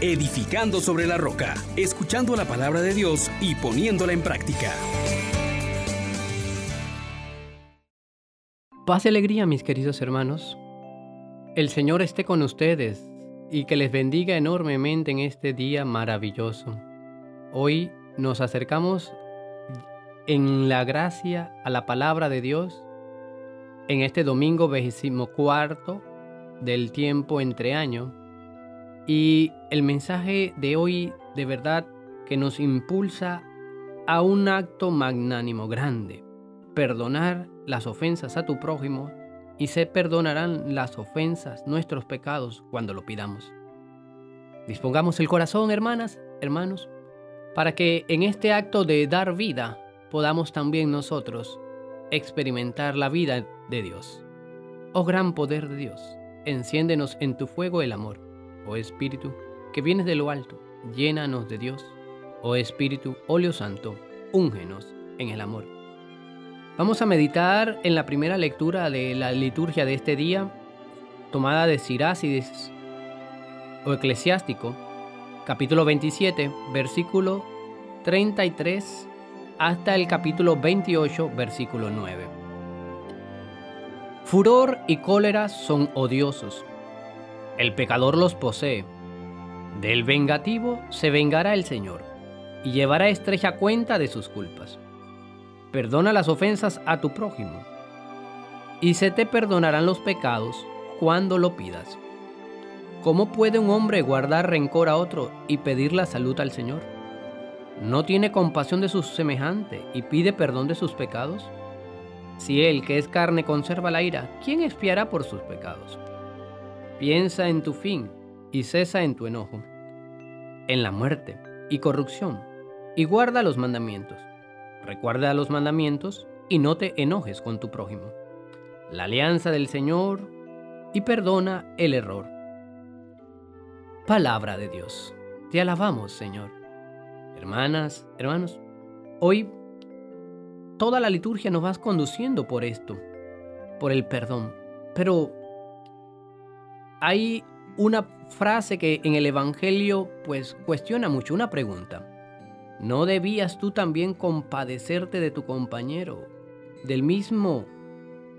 edificando sobre la roca, escuchando la palabra de Dios y poniéndola en práctica. Paz y alegría, mis queridos hermanos. El Señor esté con ustedes y que les bendiga enormemente en este día maravilloso. Hoy nos acercamos en la gracia a la palabra de Dios en este domingo cuarto del tiempo entre año. Y el mensaje de hoy de verdad que nos impulsa a un acto magnánimo grande. Perdonar las ofensas a tu prójimo y se perdonarán las ofensas, nuestros pecados, cuando lo pidamos. Dispongamos el corazón, hermanas, hermanos, para que en este acto de dar vida podamos también nosotros experimentar la vida de Dios. Oh gran poder de Dios, enciéndenos en tu fuego el amor. Oh Espíritu, que vienes de lo alto, llénanos de Dios. Oh Espíritu, óleo santo, úngenos en el amor. Vamos a meditar en la primera lectura de la liturgia de este día, tomada de Sirácides o Eclesiástico, capítulo 27, versículo 33 hasta el capítulo 28, versículo 9. Furor y cólera son odiosos. El pecador los posee. Del vengativo se vengará el Señor y llevará estrecha cuenta de sus culpas. Perdona las ofensas a tu prójimo y se te perdonarán los pecados cuando lo pidas. ¿Cómo puede un hombre guardar rencor a otro y pedir la salud al Señor? no tiene compasión de su semejante y pide perdón de sus pecados? Si él, que es carne, conserva la ira, ¿quién espiará por sus pecados? Piensa en tu fin y cesa en tu enojo, en la muerte y corrupción, y guarda los mandamientos. Recuerda los mandamientos y no te enojes con tu prójimo. La alianza del Señor y perdona el error. Palabra de Dios. Te alabamos, Señor. Hermanas, hermanos, hoy toda la liturgia nos va conduciendo por esto, por el perdón. Pero hay una frase que en el Evangelio pues cuestiona mucho, una pregunta. ¿No debías tú también compadecerte de tu compañero del mismo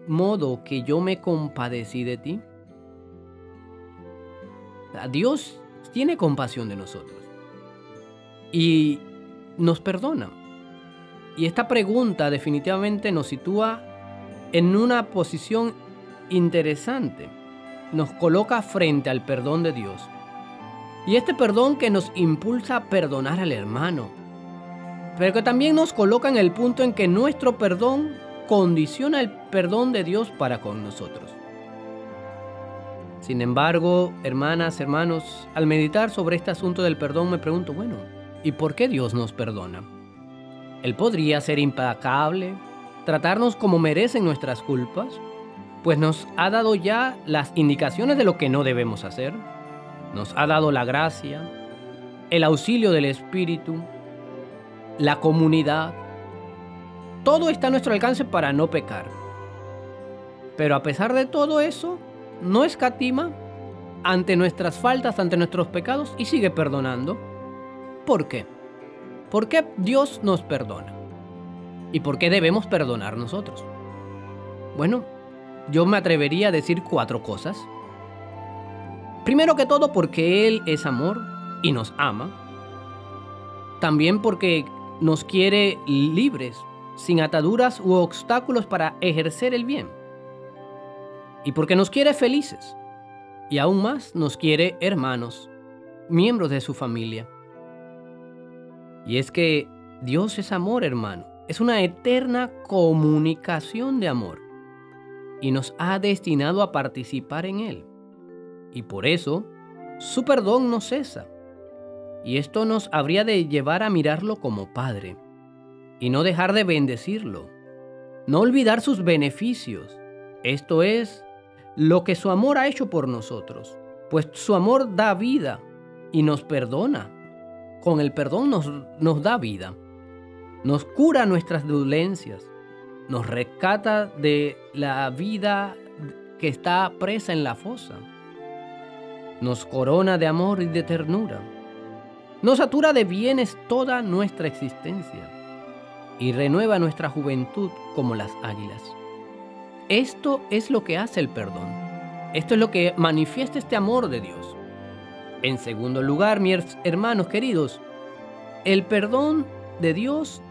modo que yo me compadecí de ti? Dios tiene compasión de nosotros y nos perdona. Y esta pregunta definitivamente nos sitúa en una posición interesante. Nos coloca frente al perdón de Dios. Y este perdón que nos impulsa a perdonar al hermano. Pero que también nos coloca en el punto en que nuestro perdón condiciona el perdón de Dios para con nosotros. Sin embargo, hermanas, hermanos, al meditar sobre este asunto del perdón me pregunto, bueno, ¿Y por qué Dios nos perdona? Él podría ser implacable, tratarnos como merecen nuestras culpas, pues nos ha dado ya las indicaciones de lo que no debemos hacer, nos ha dado la gracia, el auxilio del Espíritu, la comunidad. Todo está a nuestro alcance para no pecar. Pero a pesar de todo eso, no escatima ante nuestras faltas, ante nuestros pecados y sigue perdonando. ¿Por qué? ¿Por qué Dios nos perdona? ¿Y por qué debemos perdonar nosotros? Bueno, yo me atrevería a decir cuatro cosas. Primero que todo porque Él es amor y nos ama. También porque nos quiere libres, sin ataduras u obstáculos para ejercer el bien. Y porque nos quiere felices. Y aún más nos quiere hermanos, miembros de su familia. Y es que Dios es amor, hermano. Es una eterna comunicación de amor. Y nos ha destinado a participar en Él. Y por eso, su perdón no cesa. Y esto nos habría de llevar a mirarlo como Padre. Y no dejar de bendecirlo. No olvidar sus beneficios. Esto es lo que su amor ha hecho por nosotros. Pues su amor da vida y nos perdona con el perdón nos, nos da vida, nos cura nuestras dolencias, nos rescata de la vida que está presa en la fosa. nos corona de amor y de ternura, nos satura de bienes toda nuestra existencia y renueva nuestra juventud como las águilas. Esto es lo que hace el perdón. Esto es lo que manifiesta este amor de Dios. En segundo lugar, mis hermanos queridos, el perdón de Dios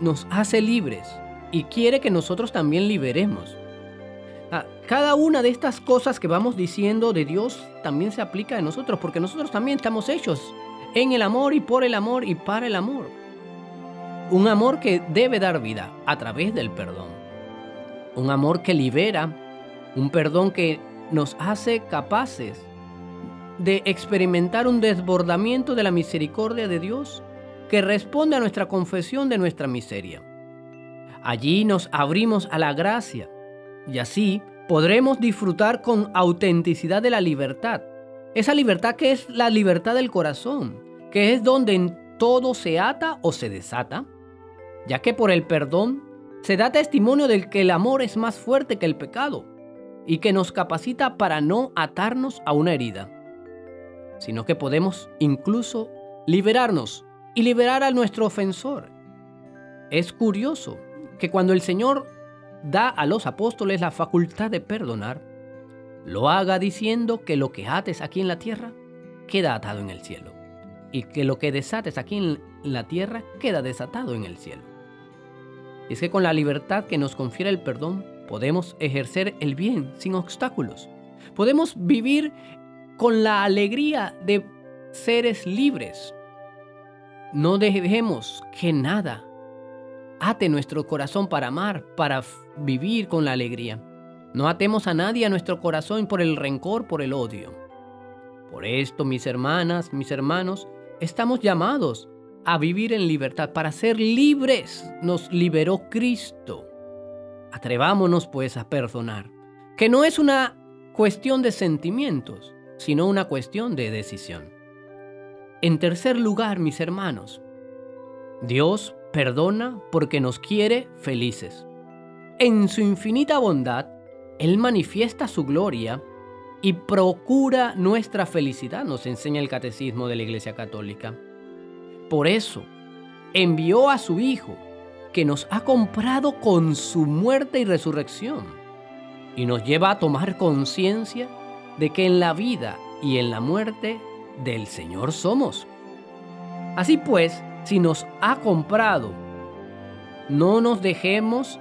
nos hace libres y quiere que nosotros también liberemos. Ah, cada una de estas cosas que vamos diciendo de Dios también se aplica a nosotros, porque nosotros también estamos hechos en el amor y por el amor y para el amor. Un amor que debe dar vida a través del perdón. Un amor que libera, un perdón que nos hace capaces de experimentar un desbordamiento de la misericordia de Dios que responde a nuestra confesión de nuestra miseria. Allí nos abrimos a la gracia y así podremos disfrutar con autenticidad de la libertad. Esa libertad que es la libertad del corazón, que es donde todo se ata o se desata, ya que por el perdón se da testimonio del que el amor es más fuerte que el pecado y que nos capacita para no atarnos a una herida, sino que podemos incluso liberarnos y liberar a nuestro ofensor. Es curioso que cuando el Señor da a los apóstoles la facultad de perdonar, lo haga diciendo que lo que ates aquí en la tierra queda atado en el cielo y que lo que desates aquí en la tierra queda desatado en el cielo. Y es que con la libertad que nos confiere el perdón podemos ejercer el bien sin obstáculos. Podemos vivir con la alegría de seres libres. No dejemos que nada ate nuestro corazón para amar, para vivir con la alegría. No atemos a nadie a nuestro corazón por el rencor, por el odio. Por esto, mis hermanas, mis hermanos, estamos llamados a vivir en libertad. Para ser libres nos liberó Cristo. Atrevámonos pues a perdonar, que no es una cuestión de sentimientos, sino una cuestión de decisión. En tercer lugar, mis hermanos, Dios perdona porque nos quiere felices. En su infinita bondad, Él manifiesta su gloria y procura nuestra felicidad, nos enseña el catecismo de la Iglesia Católica. Por eso, envió a su Hijo, que nos ha comprado con su muerte y resurrección, y nos lleva a tomar conciencia de que en la vida y en la muerte del Señor somos. Así pues, si nos ha comprado, no nos dejemos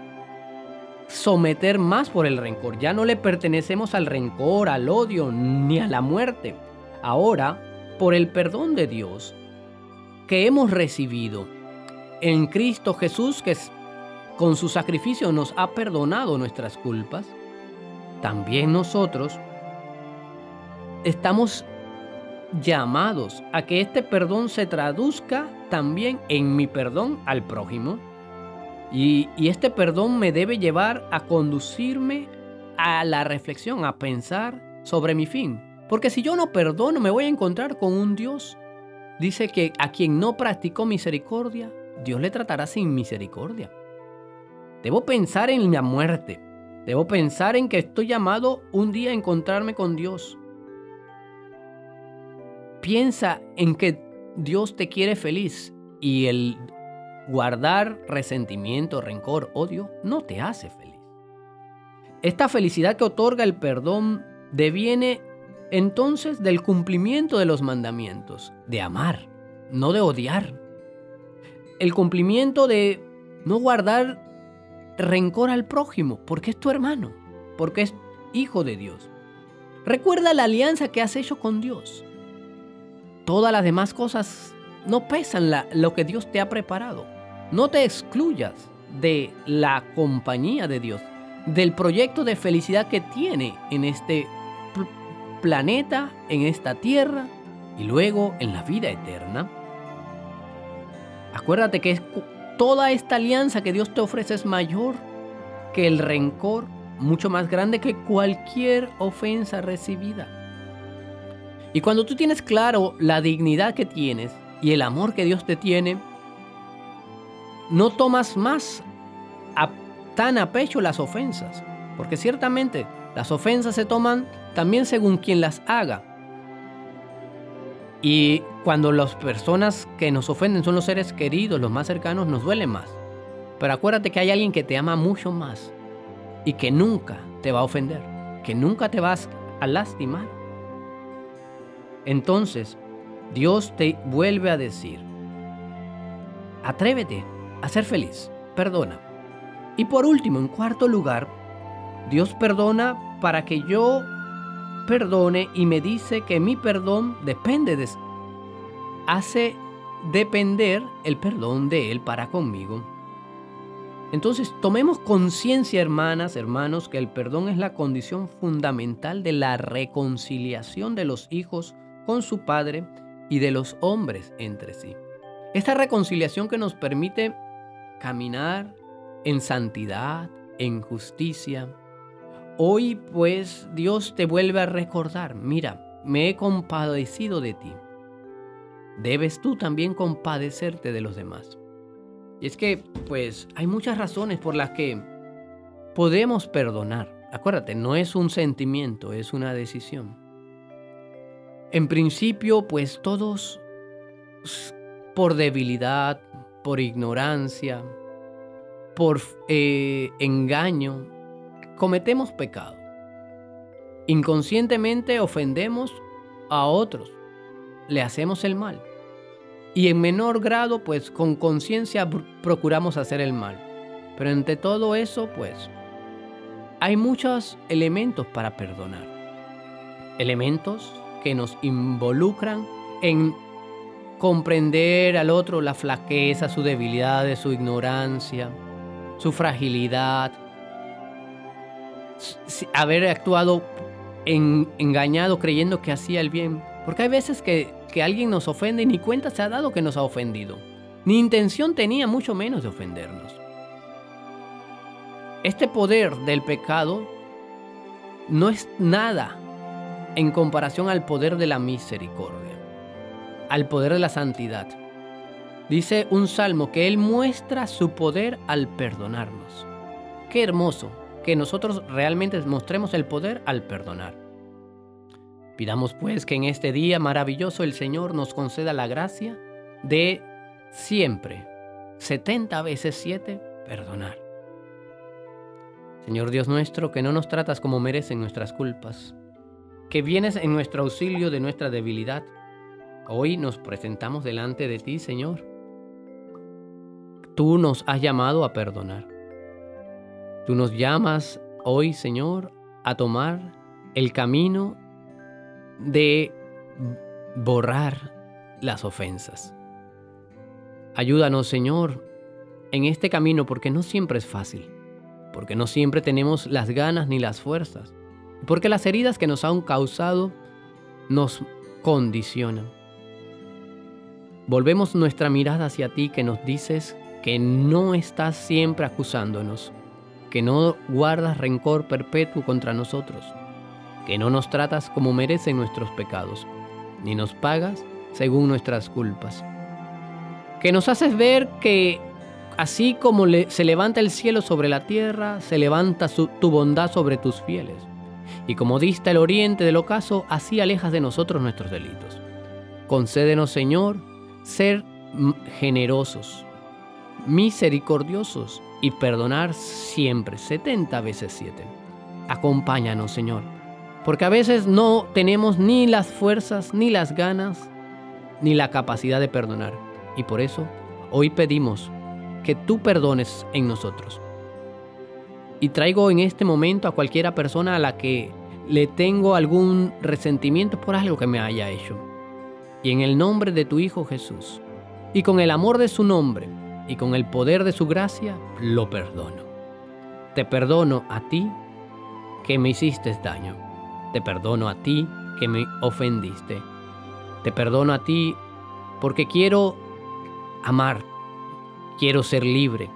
someter más por el rencor. Ya no le pertenecemos al rencor, al odio, ni a la muerte. Ahora, por el perdón de Dios que hemos recibido en Cristo Jesús, que con su sacrificio nos ha perdonado nuestras culpas, también nosotros estamos llamados a que este perdón se traduzca también en mi perdón al prójimo. Y, este perdón me debe llevar a conducirme a la reflexión, a pensar sobre mi fin. Porque si yo no perdono, me voy a encontrar con un Dios. Dice que a quien no practicó misericordia, Dios le tratará sin misericordia. Debo pensar en la muerte. Debo pensar en que estoy llamado un día a encontrarme con Dios. Piensa en que Dios te quiere feliz y el guardar resentimiento, rencor, odio no te hace feliz. Esta felicidad que otorga el perdón deviene entonces del cumplimiento de los mandamientos, de amar, no de odiar. El cumplimiento de no guardar rencor al prójimo, porque es tu hermano, porque es hijo de Dios. Recuerda la alianza que has hecho con Dios todas las demás cosas no pesan lo que Dios te ha preparado. No te excluyas de la compañía de Dios, del proyecto de felicidad que tiene en este planeta, en esta tierra y luego en la vida eterna. Acuérdate que toda esta alianza que Dios te ofrece es mayor que el rencor, mucho más grande que cualquier ofensa recibida. Y cuando tú tienes claro la dignidad que tienes y el amor que Dios te tiene, no tomas más tan a pecho las ofensas, porque ciertamente las ofensas se toman también según quien las haga. Y cuando las personas que nos ofenden son los seres queridos, los más cercanos, nos duele más. Pero acuérdate que hay alguien que te ama mucho más y que nunca te va a ofender, que nunca te vas a lastimar. Entonces, Dios te vuelve a decir, atrévete a ser feliz, perdona. Y por último, en cuarto lugar, Dios perdona para que yo perdone y me dice que mi perdón depende de... Hace depender el perdón de Él para conmigo. Entonces, tomemos conciencia, hermanas, hermanos, que el perdón es la condición fundamental de la reconciliación de los hijos con su padre y de los hombres entre sí. Esta reconciliación que nos permite caminar en santidad, en justicia. Hoy pues Dios te vuelve a recordar, mira, me he compadecido de ti. Debes tú también compadecerte de los demás. Y es que, pues, hay muchas razones por las que podemos perdonar. Acuérdate, no es un sentimiento, es una decisión. En principio, pues todos por debilidad, por ignorancia, por eh, engaño, cometemos pecado. Inconscientemente ofendemos a otros, le hacemos el mal y en menor grado, pues con conciencia procuramos hacer el mal. Pero entre todo eso, pues hay muchos elementos para perdonar. Elementos que nos involucran en comprender al otro la flaqueza, su debilidad, su ignorancia, su fragilidad, haber actuado engañado creyendo que hacía el bien. Porque hay veces que que alguien nos ofende y ni cuenta se ha dado que nos ha ofendido. Ni intención tenía mucho menos de ofendernos. Este poder del pecado no es nada en comparación al poder de la misericordia, al poder de la santidad. Dice un salmo que Él muestra su poder al perdonarnos. Qué hermoso que nosotros realmente mostremos el poder al perdonar. Pidamos pues que en este día maravilloso el Señor nos conceda la gracia de siempre, 70 veces 7, perdonar. Señor Dios nuestro, que no nos tratas como merecen nuestras culpas, que vienes en nuestro auxilio de nuestra debilidad. Hoy nos presentamos delante de ti, Señor. Tú nos has llamado a perdonar. Tú nos llamas hoy, Señor, a tomar el camino de borrar las ofensas. Ayúdanos, Señor, en este camino porque no siempre es fácil, porque no siempre tenemos las ganas ni las fuerzas, porque las heridas que nos han causado nos condicionan. Volvemos nuestra mirada hacia ti que nos dices que no estás siempre acusándonos, que no guardas rencor perpetuo contra nosotros que no nos tratas como merecen nuestros pecados, ni nos pagas según nuestras culpas. Que nos haces ver que así como se levanta el cielo sobre la tierra, se levanta tu bondad sobre tus fieles. Y como dista el oriente del ocaso, así alejas de nosotros nuestros delitos. Concédenos, Señor, ser generosos, misericordiosos y perdonar siempre, 70 veces 7. Acompáñanos, Señor porque a veces no tenemos ni las fuerzas, ni las ganas, ni la capacidad de perdonar. Y por eso hoy pedimos que tú perdones en nosotros. Y traigo en este momento a cualquiera persona a la que le tengo algún resentimiento por algo que me haya hecho. Y en el nombre de tu Hijo Jesús, y con el amor de su nombre, y con el poder de su gracia, lo perdono. Te perdono a ti que me hiciste daño. Te perdono a ti que me ofendiste. Te perdono a ti porque quiero amar, quiero ser libre,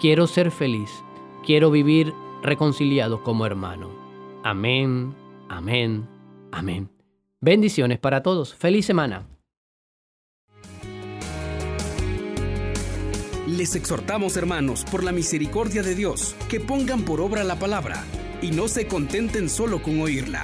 quiero ser feliz, quiero vivir reconciliado como hermano. Amén, amén, amén. Bendiciones para todos. Feliz semana. Les exhortamos, hermanos, por la misericordia de Dios, que pongan por obra la palabra y no se contenten solo con oírla.